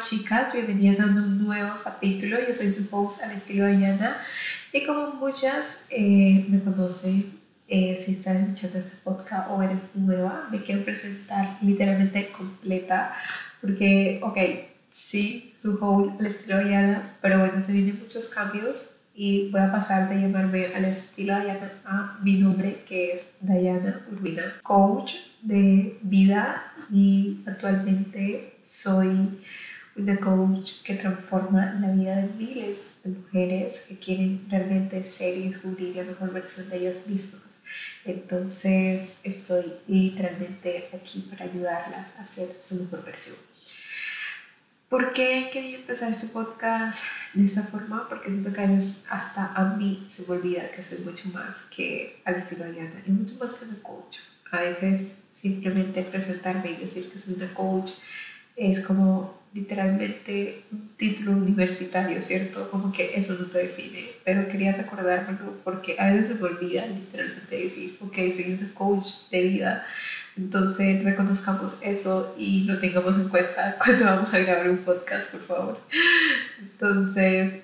chicas, bienvenidas a un nuevo capítulo. Yo soy su host al estilo Ayana y como muchas eh, me conocen, eh, si estás escuchando este podcast o eres nueva, me quiero presentar literalmente completa porque, ok, sí, su host al estilo Ayana, pero bueno, se vienen muchos cambios y voy a pasar de llamarme al estilo Ayana a mi nombre que es Diana Urbina, coach de vida y actualmente soy una coach que transforma la vida de miles de mujeres que quieren realmente ser y descubrir la mejor versión de ellas mismas. Entonces estoy literalmente aquí para ayudarlas a ser su mejor versión. ¿Por qué quería empezar este podcast de esta forma? Porque siento que a veces hasta a mí se me olvida que soy mucho más que al estilo Ariana y mucho más que una coach. A veces simplemente presentarme y decir que soy una coach es como literalmente un título universitario, ¿cierto? Como que eso no te define, pero quería recordármelo porque a veces se me olvida literalmente decir, ok, soy una coach de vida, entonces reconozcamos eso y lo tengamos en cuenta cuando vamos a grabar un podcast, por favor. Entonces,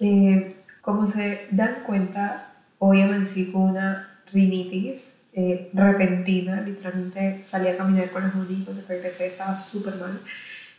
eh, como se dan cuenta, hoy amanecí con una rinitis eh, repentina, literalmente salí a caminar con los cuando regresé estaba súper mal.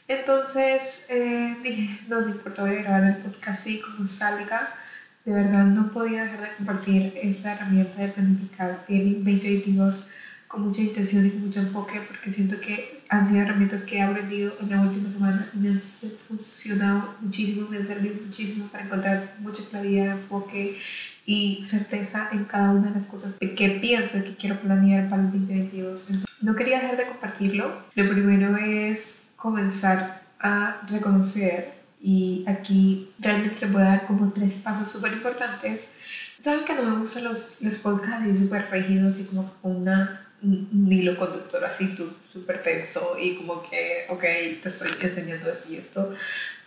Entonces eh, dije, no, no importa, voy a grabar el podcast así como salga. De verdad no podía dejar de compartir esa herramienta de planificar el 2022 con mucha intención y con mucho enfoque porque siento que han sido herramientas que he aprendido en la última semana y me han funcionado muchísimo, me han servido muchísimo para encontrar mucha claridad, enfoque y certeza en cada una de las cosas que pienso y que quiero planear para el 2022. no quería dejar de compartirlo. Lo primero es comenzar a reconocer y aquí realmente les voy a dar como tres pasos súper importantes. Saben que no me gustan los, los podcasts súper rígidos y como una un hilo conductor así súper tenso y como que, ok, te estoy enseñando esto y esto,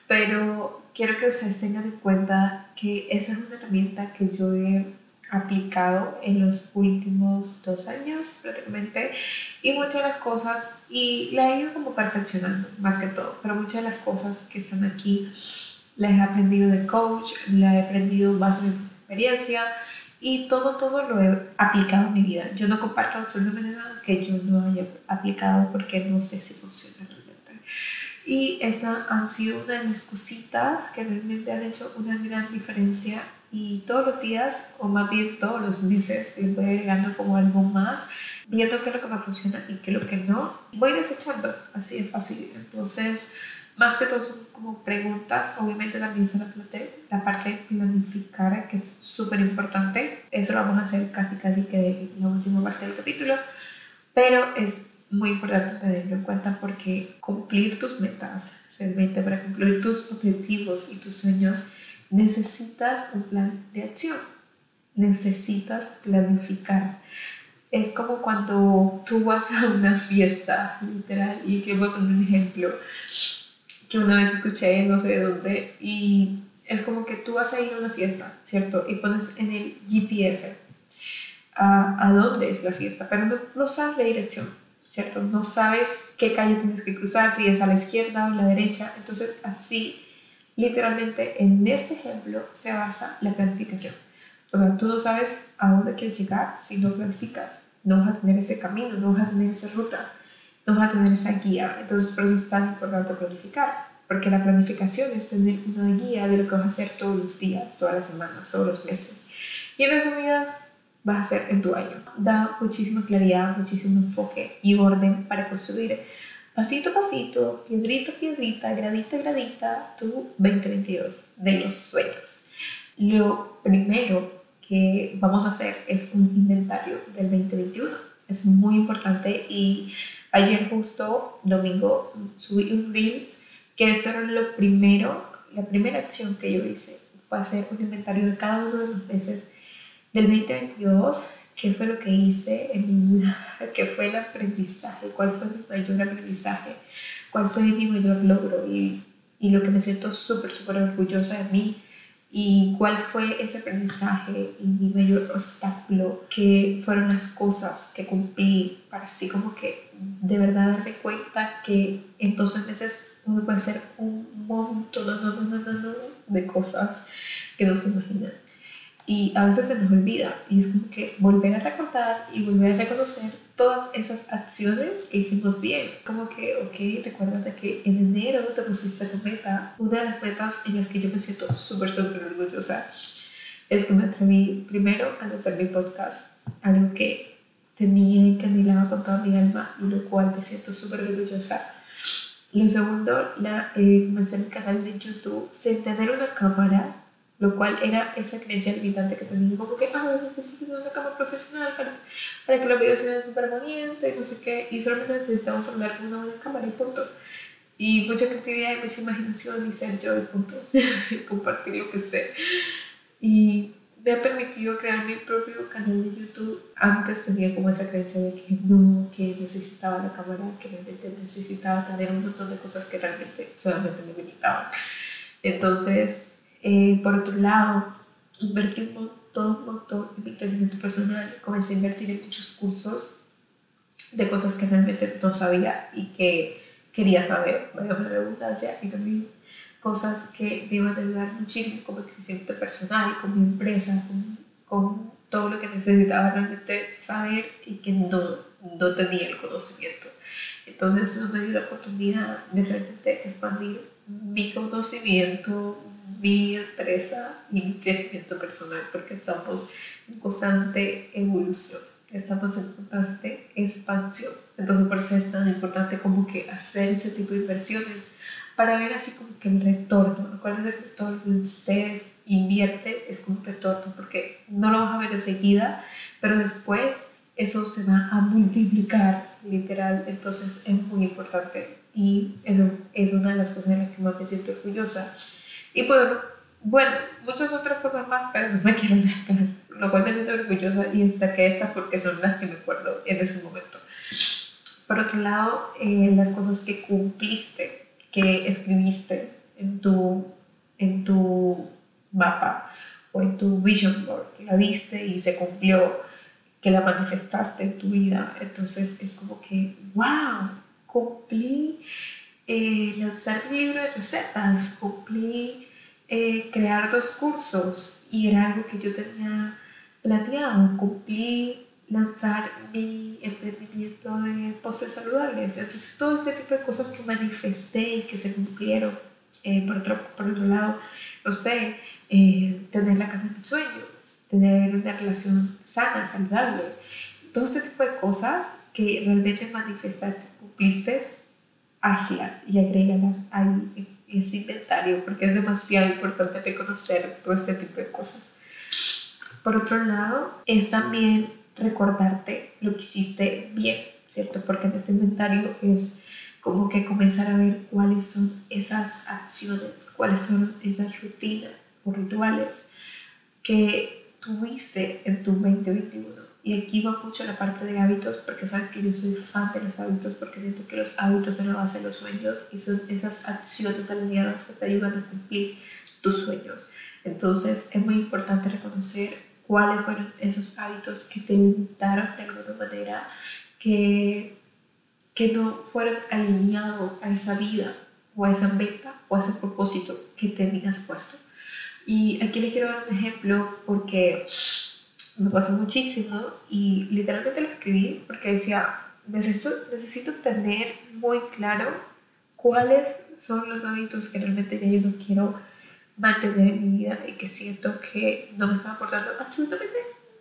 pero quiero que ustedes tengan en cuenta que esa es una herramienta que yo he aplicado en los últimos dos años prácticamente y muchas de las cosas y la he ido como perfeccionando más que todo pero muchas de las cosas que están aquí las he aprendido de coach las he aprendido más de mi experiencia y todo todo lo he aplicado en mi vida. Yo no comparto absolutamente nada que yo no haya aplicado porque no sé si funciona realmente. Y esas han sido una de las cositas que realmente han hecho una gran diferencia y todos los días, o más bien todos los meses, le voy agregando como algo más, viendo qué es lo que me funciona y qué es lo que no, voy desechando, así de fácil. Entonces, más que todo son como preguntas, obviamente también está la parte, la parte de planificar, que es súper importante, eso lo vamos a hacer casi casi que en la última parte del capítulo, pero es muy importante tenerlo en cuenta porque cumplir tus metas, realmente para cumplir tus objetivos y tus sueños, necesitas un plan de acción, necesitas planificar. Es como cuando tú vas a una fiesta, literal, y que voy a poner un ejemplo que una vez escuché, no sé de dónde, y es como que tú vas a ir a una fiesta, ¿cierto? Y pones en el GPS a, a dónde es la fiesta, pero no, no sabes la dirección, ¿cierto? No sabes qué calle tienes que cruzar, si es a la izquierda o a la derecha, entonces así Literalmente en este ejemplo se basa la planificación. O sea, tú no sabes a dónde quieres llegar si no planificas. No vas a tener ese camino, no vas a tener esa ruta, no vas a tener esa guía. Entonces, por eso es tan importante planificar. Porque la planificación es tener una guía de lo que vas a hacer todos los días, todas las semanas, todos los meses. Y en resumidas, vas a hacer en tu año. Da muchísima claridad, muchísimo enfoque y orden para construir pasito a pasito, piedrita a piedrita, gradita a gradita, tu 2022 de los sueños. Lo primero que vamos a hacer es un inventario del 2021. Es muy importante y ayer justo, domingo, subí un Reels que esto era lo primero, la primera acción que yo hice fue hacer un inventario de cada uno de los meses del 2022 qué fue lo que hice en mi vida, qué fue el aprendizaje, cuál fue mi mayor aprendizaje, cuál fue mi mayor logro y, y lo que me siento súper, súper orgullosa de mí. Y cuál fue ese aprendizaje y mi mayor obstáculo, qué fueron las cosas que cumplí para así como que de verdad darme cuenta que en 12 meses uno puede hacer un montón de cosas que no se imaginan. Y a veces se nos olvida y es como que volver a recordar y volver a reconocer todas esas acciones que hicimos bien. Como que, ok, recuérdate que en enero te pusiste tu meta. Una de las metas en las que yo me siento súper, súper orgullosa es que me atreví primero a hacer mi podcast, algo que tenía y que anhelaba con toda mi alma y lo cual me siento súper orgullosa. Lo segundo, la, eh, comencé mi canal de YouTube sin tener una cámara lo cual era esa creencia limitante que tenía, como que, ah, necesito una cámara profesional para, para que los videos se vean súper bonitos no sé qué, y solamente necesitamos hablar con una buena cámara y punto. Y mucha creatividad y mucha imaginación y ser yo y punto, compartir lo que sé. Y me ha permitido crear mi propio canal de YouTube. Antes tenía como esa creencia de que no, que necesitaba la cámara, que realmente necesitaba tener un montón de cosas que realmente solamente me limitaban. Entonces, eh, por otro lado, invertí un montón, un montón en mi crecimiento personal. Comencé a invertir en muchos cursos de cosas que realmente no sabía y que quería saber, a la redundancia, y también cosas que me iban a ayudar muchísimo con mi crecimiento personal, con mi empresa, con, con todo lo que necesitaba realmente saber y que no, no tenía el conocimiento. Entonces eso me dio la oportunidad de realmente expandir mi conocimiento, mi empresa y mi crecimiento personal, porque estamos en constante evolución, estamos en constante expansión. Entonces por eso es tan importante como que hacer ese tipo de inversiones para ver así como que el retorno. Recuerden que todo lo que ustedes invierte es como retorno, porque no lo vas a ver enseguida, pero después eso se va a multiplicar literal, entonces es muy importante y eso es una de las cosas en las que más me siento orgullosa y bueno, bueno, muchas otras cosas más, pero no me quiero alargar, lo cual me siento orgullosa y destaqué estas porque son las que me acuerdo en este momento. Por otro lado, eh, las cosas que cumpliste, que escribiste en tu, en tu mapa o en tu vision board, que la viste y se cumplió, que la manifestaste en tu vida. Entonces es como que, wow, cumplí eh, lanzar mi libro de recetas, cumplí eh, crear dos cursos y era algo que yo tenía planeado, cumplí lanzar mi emprendimiento de postres saludables. Entonces, todo ese tipo de cosas que manifesté y que se cumplieron. Eh, por, otro, por otro lado, no sé, eh, tener la casa de mis sueños, tener una relación sana, saludable. Todo ese tipo de cosas que realmente manifestaste, cumpliste, hacia y agrégalas ahí ese inventario porque es demasiado importante reconocer todo este tipo de cosas. Por otro lado, es también recordarte lo que hiciste bien, ¿cierto? Porque en este inventario es como que comenzar a ver cuáles son esas acciones, cuáles son esas rutinas o rituales que tuviste en tu 2021 y aquí va mucho la parte de hábitos, porque saben que yo soy fan de los hábitos, porque siento que los hábitos son la base de los sueños y son esas acciones alineadas que te ayudan a cumplir tus sueños. Entonces es muy importante reconocer cuáles fueron esos hábitos que te limitaron de alguna manera, que, que no fueron alineados a esa vida o a esa meta o a ese propósito que tenías puesto. Y aquí les quiero dar un ejemplo porque me pasó muchísimo y literalmente lo escribí porque decía, necesito, necesito tener muy claro cuáles son los hábitos que realmente yo no quiero mantener en mi vida y que siento que no me están aportando absolutamente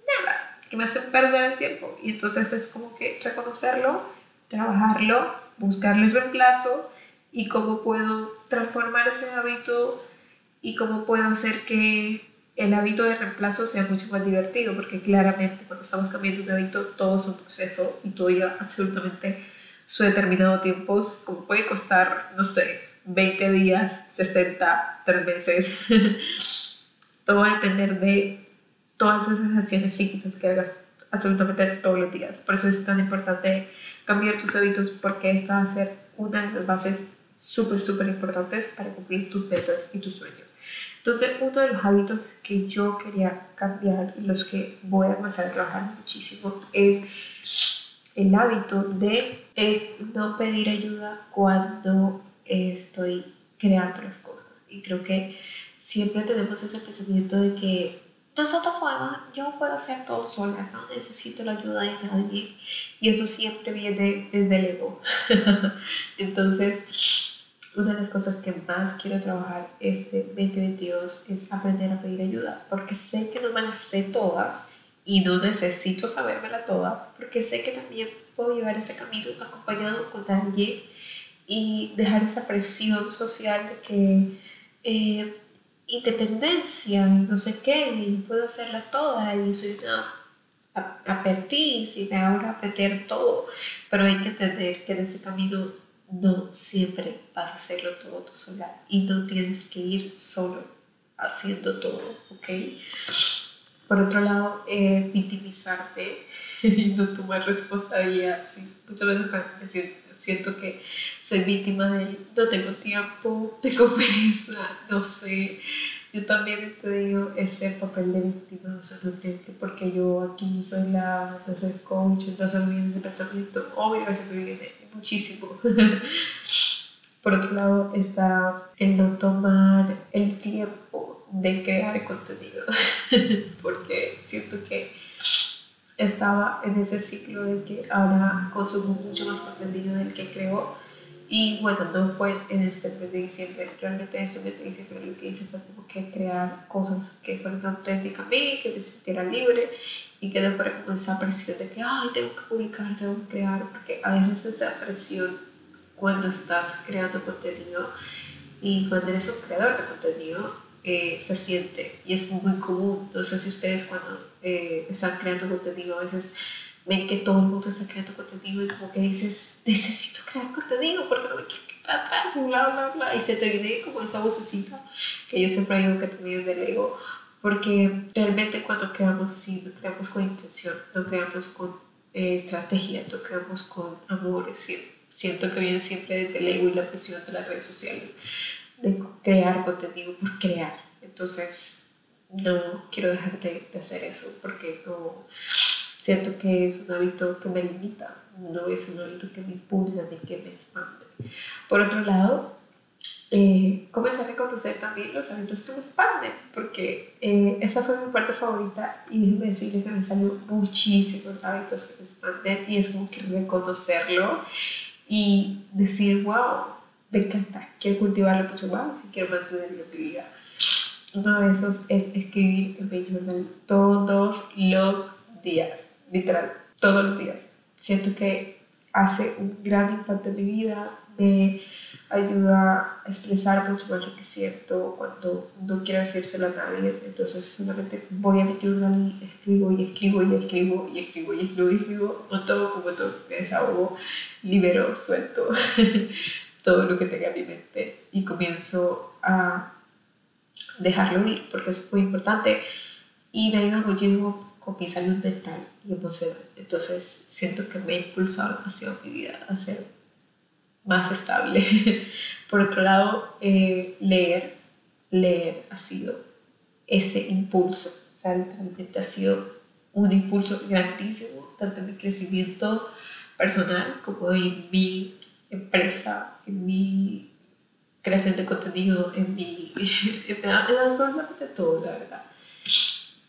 nada, que me hacen perder el tiempo. Y entonces es como que reconocerlo, trabajarlo, buscarle reemplazo y cómo puedo transformar ese hábito y cómo puedo hacer que el hábito de reemplazo sea mucho más divertido, porque claramente cuando estamos cambiando un hábito todo es un proceso y todo lleva absolutamente su determinado tiempo, como puede costar, no sé, 20 días, 60, 3 meses. todo va a depender de todas esas acciones chiquitas que hagas absolutamente todos los días. Por eso es tan importante cambiar tus hábitos, porque esta va a ser una de las bases súper, súper importantes para cumplir tus metas y tus sueños. Entonces, uno de los hábitos que yo quería cambiar y los que voy a comenzar a trabajar muchísimo es el hábito de es no pedir ayuda cuando estoy creando las cosas. Y creo que siempre tenemos ese pensamiento de que nosotros podemos, yo puedo hacer todo sola, no necesito la ayuda de nadie. Y eso siempre viene desde el ego. Entonces, una de las cosas que más quiero trabajar este 2022 es aprender a pedir ayuda, porque sé que no me las sé todas y no necesito sabérmela toda, porque sé que también puedo llevar este camino acompañado con alguien y dejar esa presión social de que eh, independencia no sé qué, y puedo hacerla toda y soy una apertiz y me ahora aprender todo, pero hay que entender que en este camino no siempre vas a hacerlo todo tú sola y no tienes que ir solo haciendo todo, ¿ok? Por otro lado, eh, victimizarte y no tomar responsabilidad, sí, muchas veces me siento siento que soy víctima de no tengo tiempo, tengo pereza, no sé. Yo también te digo ese papel de víctima, o sea, no creo que porque yo aquí soy la, entonces coach, entonces me viene ese pensamiento, obvio que se me viene muchísimo. Por otro lado está el no tomar el tiempo de crear contenido, porque siento que estaba en ese ciclo de que ahora consumo mucho más contenido del que creo. Y bueno, no fue en este mes de diciembre, realmente este mes de diciembre lo que hice fue como que crear cosas que fueran auténticas a mí, que me sintiera libre y que no fuera como esa presión de que, ay, tengo que publicar, tengo que crear, porque a veces esa presión cuando estás creando contenido y cuando eres un creador de contenido eh, se siente y es muy común. No sé si ustedes cuando eh, están creando contenido a veces ven que todo el mundo está creando contenido y como que dices, necesito crear contenido porque no me quiero quedar atrás, bla, bla, bla. Y se te viene como esa vocecita que yo siempre digo que también del ego. Porque realmente cuando creamos así, no creamos con intención, no creamos con eh, estrategia, no creamos con amor. Decir, siento que viene siempre desde el ego y la presión de las redes sociales de crear contenido por crear. Entonces, no quiero dejar de, hacer eso porque no siento que es un hábito que me limita, no es un hábito que me impulsa ni que me expande. Por otro lado, eh, comenzar a reconocer también los hábitos que me expanden, porque eh, esa fue mi parte favorita y déjenme decirles que me salió muchísimos hábitos que me expanden y es como que reconocerlo y decir, wow, me encanta, quiero cultivarlo mucho más y quiero mantenerlo en mi vida. Uno de esos es escribir en mi journal todos los días, literal, todos los días. Siento que hace un gran impacto en mi vida, me ayuda a expresar mucho más lo que siento cuando no quiero decírselo a nadie. Entonces solamente voy a mi journal y escribo y escribo y escribo y escribo y escribo y escribo, un todo como todo, me desahogo, libero, suelto. todo lo que tenga en mi mente y comienzo a dejarlo ir porque eso es muy importante y me ayuda muchísimo mi salud mental y emocional. Entonces siento que me ha impulsado demasiado mi vida a ser más estable. Por otro lado, eh, leer, leer ha sido ese impulso, o sea, ha sido un impulso grandísimo, tanto en mi crecimiento personal como en mi empresa, en mi creación de contenido, en mi... en absolutamente todo, la verdad.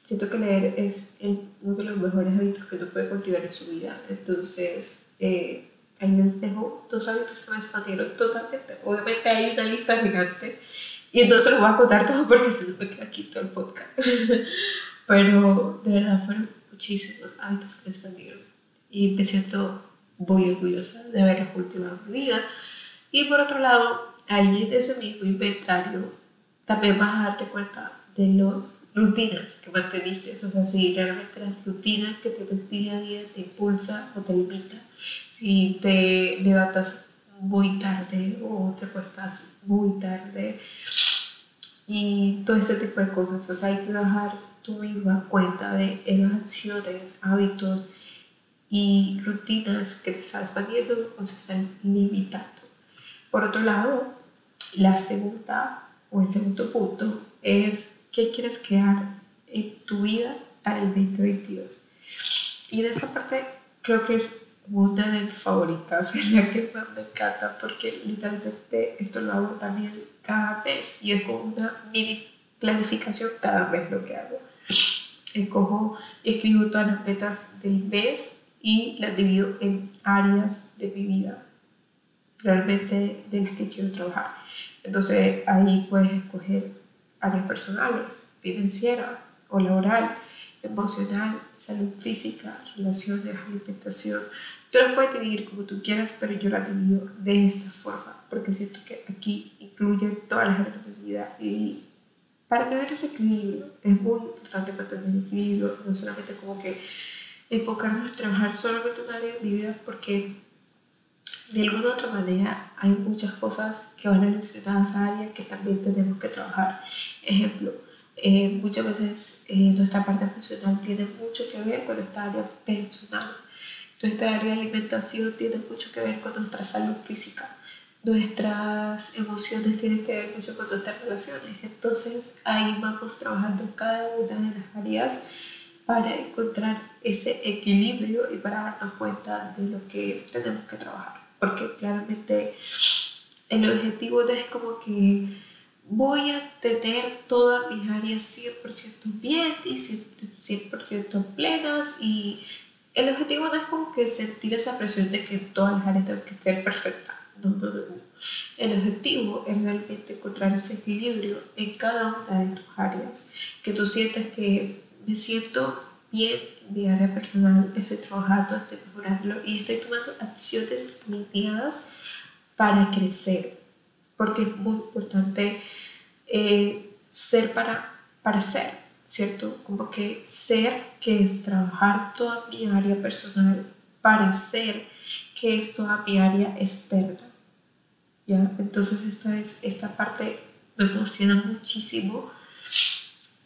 Siento que leer es uno de los mejores hábitos que uno puede cultivar en su vida. Entonces, eh, ahí les dejo dos hábitos que me expandieron totalmente. Obviamente hay una lista gigante y entonces lo voy a contar todo porque no me queda aquí todo el podcast. Pero de verdad fueron muchísimos hábitos que me expandieron y me siento muy orgullosa de haber cultivado mi vida. Y por otro lado, ahí en ese mismo inventario también vas a darte cuenta de las rutinas que manteniste. O sea, si realmente las rutinas que tienes día a día te impulsa o te limita. Si te levantas muy tarde o te acuestas muy tarde y todo ese tipo de cosas. O sea, hay que trabajar tu misma cuenta de esas acciones, hábitos y rutinas que te estás poniendo o se están limitando. Por otro lado, la segunda o el segundo punto es qué quieres crear en tu vida para el 2022. Y de esta parte creo que es una de mis favoritas, es la que más me encanta porque literalmente esto lo hago también cada mes y es como una mini planificación cada mes lo que hago. Escojo escribo todas las metas del mes y las divido en áreas de mi vida realmente de las que quiero trabajar. Entonces ahí puedes escoger áreas personales, financiera o laboral, emocional, salud física, relaciones, alimentación. Tú las puedes dividir como tú quieras, pero yo las divido de esta forma, porque siento que aquí incluye todas las áreas de mi vida y para tener ese equilibrio es muy importante mantener el equilibrio, no solamente como que enfocarnos en trabajar solamente en un área de mi vida, porque de alguna otra manera hay muchas cosas que van relacionadas a esa área que también tenemos que trabajar. Ejemplo, eh, muchas veces eh, nuestra parte emocional tiene mucho que ver con nuestra área personal. Nuestra área de alimentación tiene mucho que ver con nuestra salud física. Nuestras emociones tienen que ver mucho con nuestras relaciones. Entonces ahí vamos trabajando cada una de las áreas para encontrar ese equilibrio y para darnos cuenta de lo que tenemos que trabajar. Porque claramente el objetivo no es como que voy a tener todas mis áreas 100% bien y 100% plenas y el objetivo no es como que sentir esa presión de que todas las áreas tienen que estar perfectas. No, no, no, El objetivo es realmente encontrar ese equilibrio en cada una de tus áreas, que tú sientes que me siento bien mi área personal, estoy trabajando, estoy mejorando y estoy tomando acciones limitadas para crecer, porque es muy importante eh, ser para, para ser, ¿cierto? Como que ser, que es trabajar toda mi área personal, para ser, que es toda mi área externa. ¿Ya? Entonces esta, es, esta parte me emociona muchísimo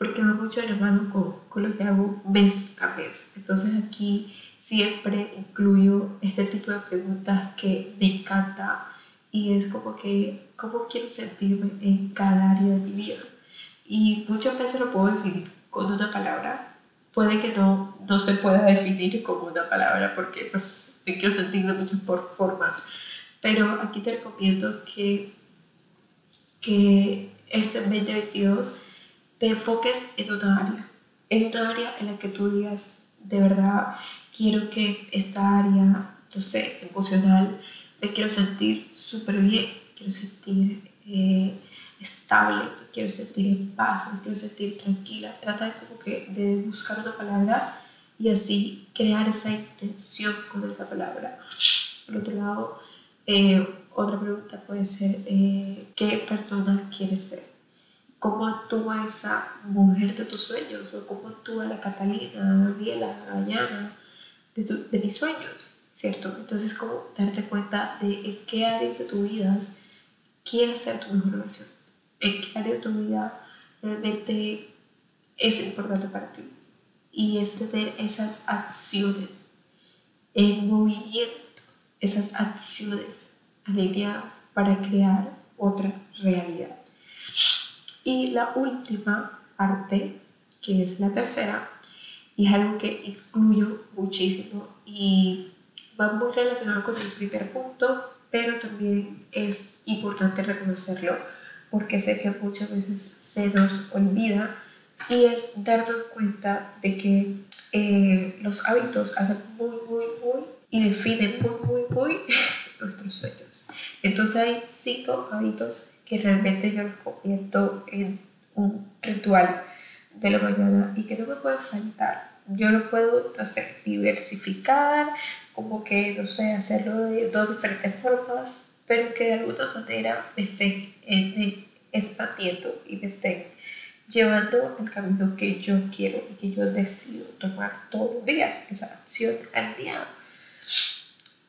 porque va mucho de la mano con, con, lo que hago mes a mes. Entonces aquí siempre incluyo este tipo de preguntas que me encanta y es como que, ¿cómo quiero sentirme en cada área de mi vida? Y muchas veces lo puedo definir con una palabra. Puede que no, no se pueda definir como una palabra porque pues me quiero sentir de muchas formas. Pero aquí te recomiendo que, que este 2022 te enfoques en una área, en una área en la que tú digas, de verdad, quiero que esta área, no sé, emocional, me quiero sentir súper bien, quiero sentir eh, estable, quiero sentir en paz, me quiero sentir tranquila. Trata de como que de buscar una palabra y así crear esa intención con esa palabra. Por otro lado, eh, otra pregunta puede ser, eh, ¿qué persona quieres ser? Cómo actúa esa mujer de tus sueños o cómo actúa la Catalina, la Daniela, la Dayana de, de, mis sueños, ¿cierto? Entonces, cómo darte cuenta de en qué áreas de tu vida quieres ser tu mejor versión, en qué área de tu vida realmente es importante para ti. Y es tener esas acciones en movimiento, esas acciones alineadas para crear otra realidad. Y la última parte, que es la tercera, y es algo que influyo muchísimo y va muy relacionado con el primer punto, pero también es importante reconocerlo porque sé que muchas veces se nos olvida y es darnos cuenta de que eh, los hábitos hacen muy, muy, muy y definen muy, muy, muy nuestros sueños. Entonces hay cinco hábitos que realmente yo lo convierto en un ritual de la mañana y que no me puede faltar. Yo lo puedo, no sé, diversificar, como que, no sé, hacerlo de dos diferentes formas, pero que de alguna manera me estén expandiendo y me estén llevando el camino que yo quiero y que yo decido tomar todos los días, esa acción alineada.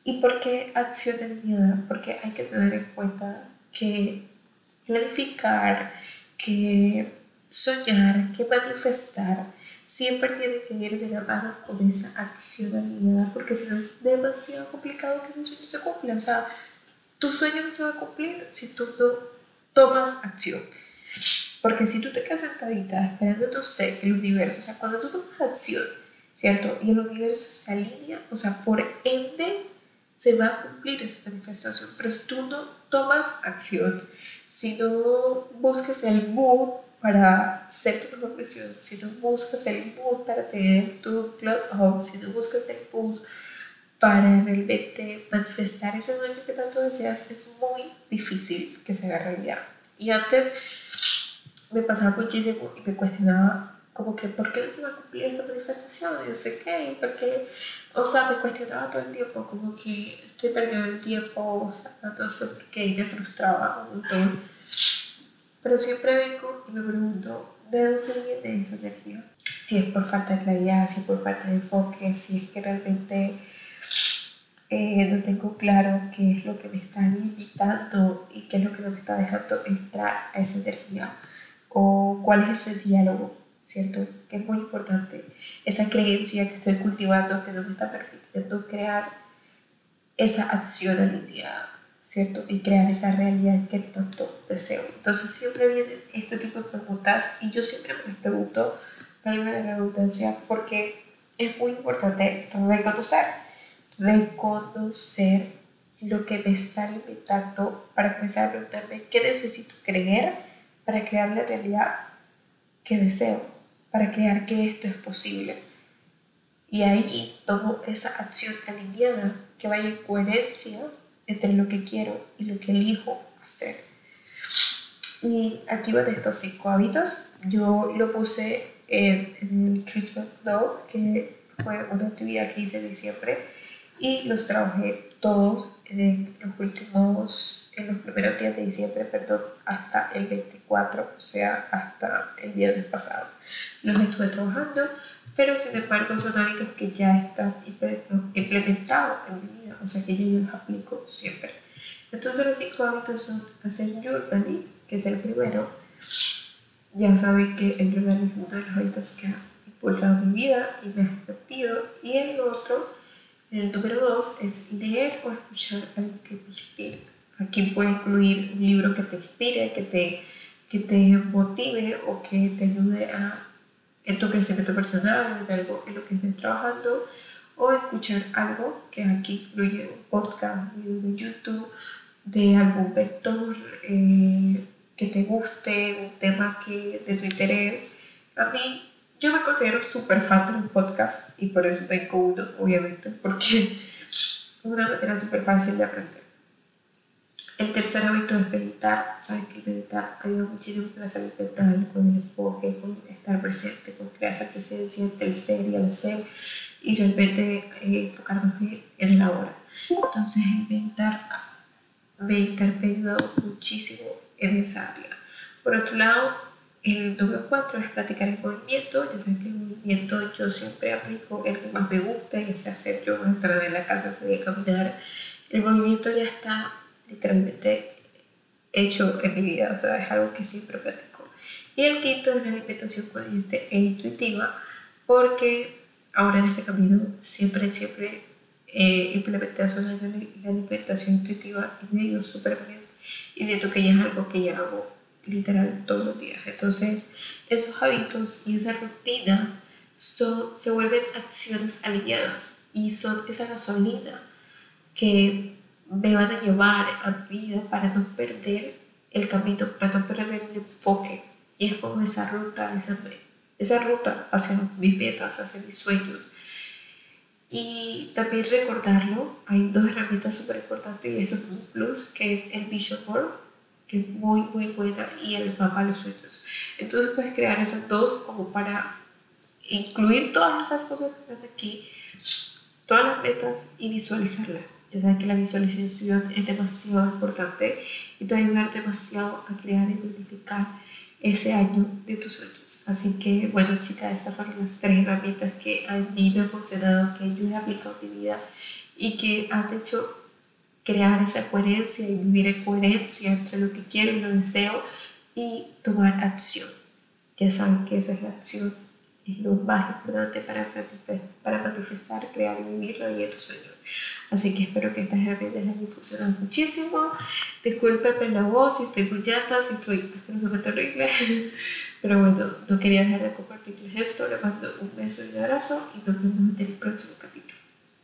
¿Y por qué acción alineada? Porque hay que tener en cuenta que planificar, que soñar, que manifestar, siempre tiene que ir de la mano con esa acción alineada, porque si no es demasiado complicado que ese sueño se cumpla. O sea, tu sueño no se va a cumplir si tú no tomas acción. Porque si tú te quedas sentadita esperando, sé, que el universo, o sea, cuando tú tomas acción ¿cierto? Y el universo se alinea, o sea, por ende se va a cumplir esa manifestación. Pero si tú no tomas acción, si no buscas el mood para ser tu mejor versión, si no buscas el mood para tener tu cloud home, si no buscas el mood para realmente manifestar ese sueño que tanto deseas, es muy difícil que se haga realidad. Y antes me pasaba muchísimo y me cuestionaba como que, ¿por qué no se va a cumplir esta manifestación? Y no sé qué, porque, o sea, me cuestionaba todo el tiempo, como que estoy perdiendo el tiempo, o sea, no sé por qué, me frustraba un montón. Pero siempre vengo y me pregunto, ¿de dónde viene esa energía? Si es por falta de claridad, si es por falta de enfoque, si es que realmente eh, no tengo claro qué es lo que me está limitando y qué es lo que no me está dejando entrar a esa energía, o cuál es ese diálogo ¿cierto? Que es muy importante. Esa creencia que estoy cultivando que no me está permitiendo crear esa acción alineada, ¿cierto? Y crear esa realidad que tanto deseo. Entonces siempre vienen este tipo de preguntas y yo siempre me pregunto, para la redundancia, porque es muy importante reconocer, reconocer lo que me está limitando para empezar a preguntarme qué necesito creer para crear la realidad que deseo para crear que esto es posible. Y ahí tomo esa acción alineada que vaya en coherencia entre lo que quiero y lo que elijo hacer. Y aquí van estos cinco hábitos. Yo lo puse en, el Christmas Love, que fue una actividad que hice en diciembre, y los trabajé todos en los últimos, en los primeros días de diciembre, perdón, hasta el 24, o sea, hasta el viernes pasado. Los estuve trabajando, pero sin embargo son hábitos que ya están implementados en mi vida, o sea que yo los aplico siempre. Entonces los cinco hábitos son hacer journaling, que es el primero. Ya saben que el journaling es uno de los hábitos que ha impulsado mi vida y me ha divertido. Y el otro el número dos es leer o escuchar algo que te inspire. Aquí puede incluir un libro que te inspire, que te, que te motive o que te ayude a, en tu crecimiento personal, en algo en lo que estés trabajando, o escuchar algo que aquí incluye un podcast, un video de YouTube, de algún vector eh, que te guste, un tema que, de tu interés. A mí yo me considero súper fan de los podcasts y por eso tengo uno, obviamente, porque es una manera súper fácil de aprender. El tercer hábito es meditar. Sabes que meditar ayuda muchísimo con la salud mental, con el enfoque, con estar presente, con crear esa presencia entre el ser y el ser y realmente eh, enfocarnos en el ahora. Entonces, meditar, meditar me ha ayudado muchísimo en esa área. Por otro lado, el número cuatro es practicar el movimiento. Ya saben que el movimiento yo siempre aplico el que más me gusta, y es hacer yo entrar en la casa, salir a caminar. El movimiento ya está literalmente hecho en mi vida, o sea, es algo que siempre practico. Y el quinto es la alimentación consciente e intuitiva, porque ahora en este camino siempre, siempre eh, implementé eso la alimentación intuitiva y me ido súper bien. Y siento que ya es algo que ya hago literal todos los días. Entonces, esos hábitos y esa rutina son, se vuelven acciones alineadas y son esa gasolina que me van a llevar a mi vida para no perder el camino, para no perder el enfoque. Y es como esa ruta, esa, esa ruta hacia mis metas, hacia mis sueños. Y también recordarlo, hay dos herramientas súper importantes y esto es un plus, que es el Vision Board que es muy, muy buena, y el mapa de los sueños. Entonces puedes crear esas dos como para incluir todas esas cosas que están aquí, todas las metas y visualizarlas. Ya saben que la visualización es demasiado importante y te va ayudar demasiado a crear y planificar ese año de tus sueños. Así que, bueno, chicas, estas fueron las tres herramientas que a mí me han funcionado, que yo he aplicado en mi vida y que han hecho crear esa coherencia y vivir en coherencia entre lo que quiero y lo deseo y tomar acción. Ya saben que esa es la acción, es lo más importante para, para manifestar, crear y vivir la vida de tus sueños. Así que espero que estas herramientas les hayan funcionado muchísimo. Discúlpenme la voz, si estoy muy si estoy asquerosamente horrible, Pero bueno, no quería dejar de compartirles esto. Les mando un beso y un abrazo y nos vemos en el próximo capítulo.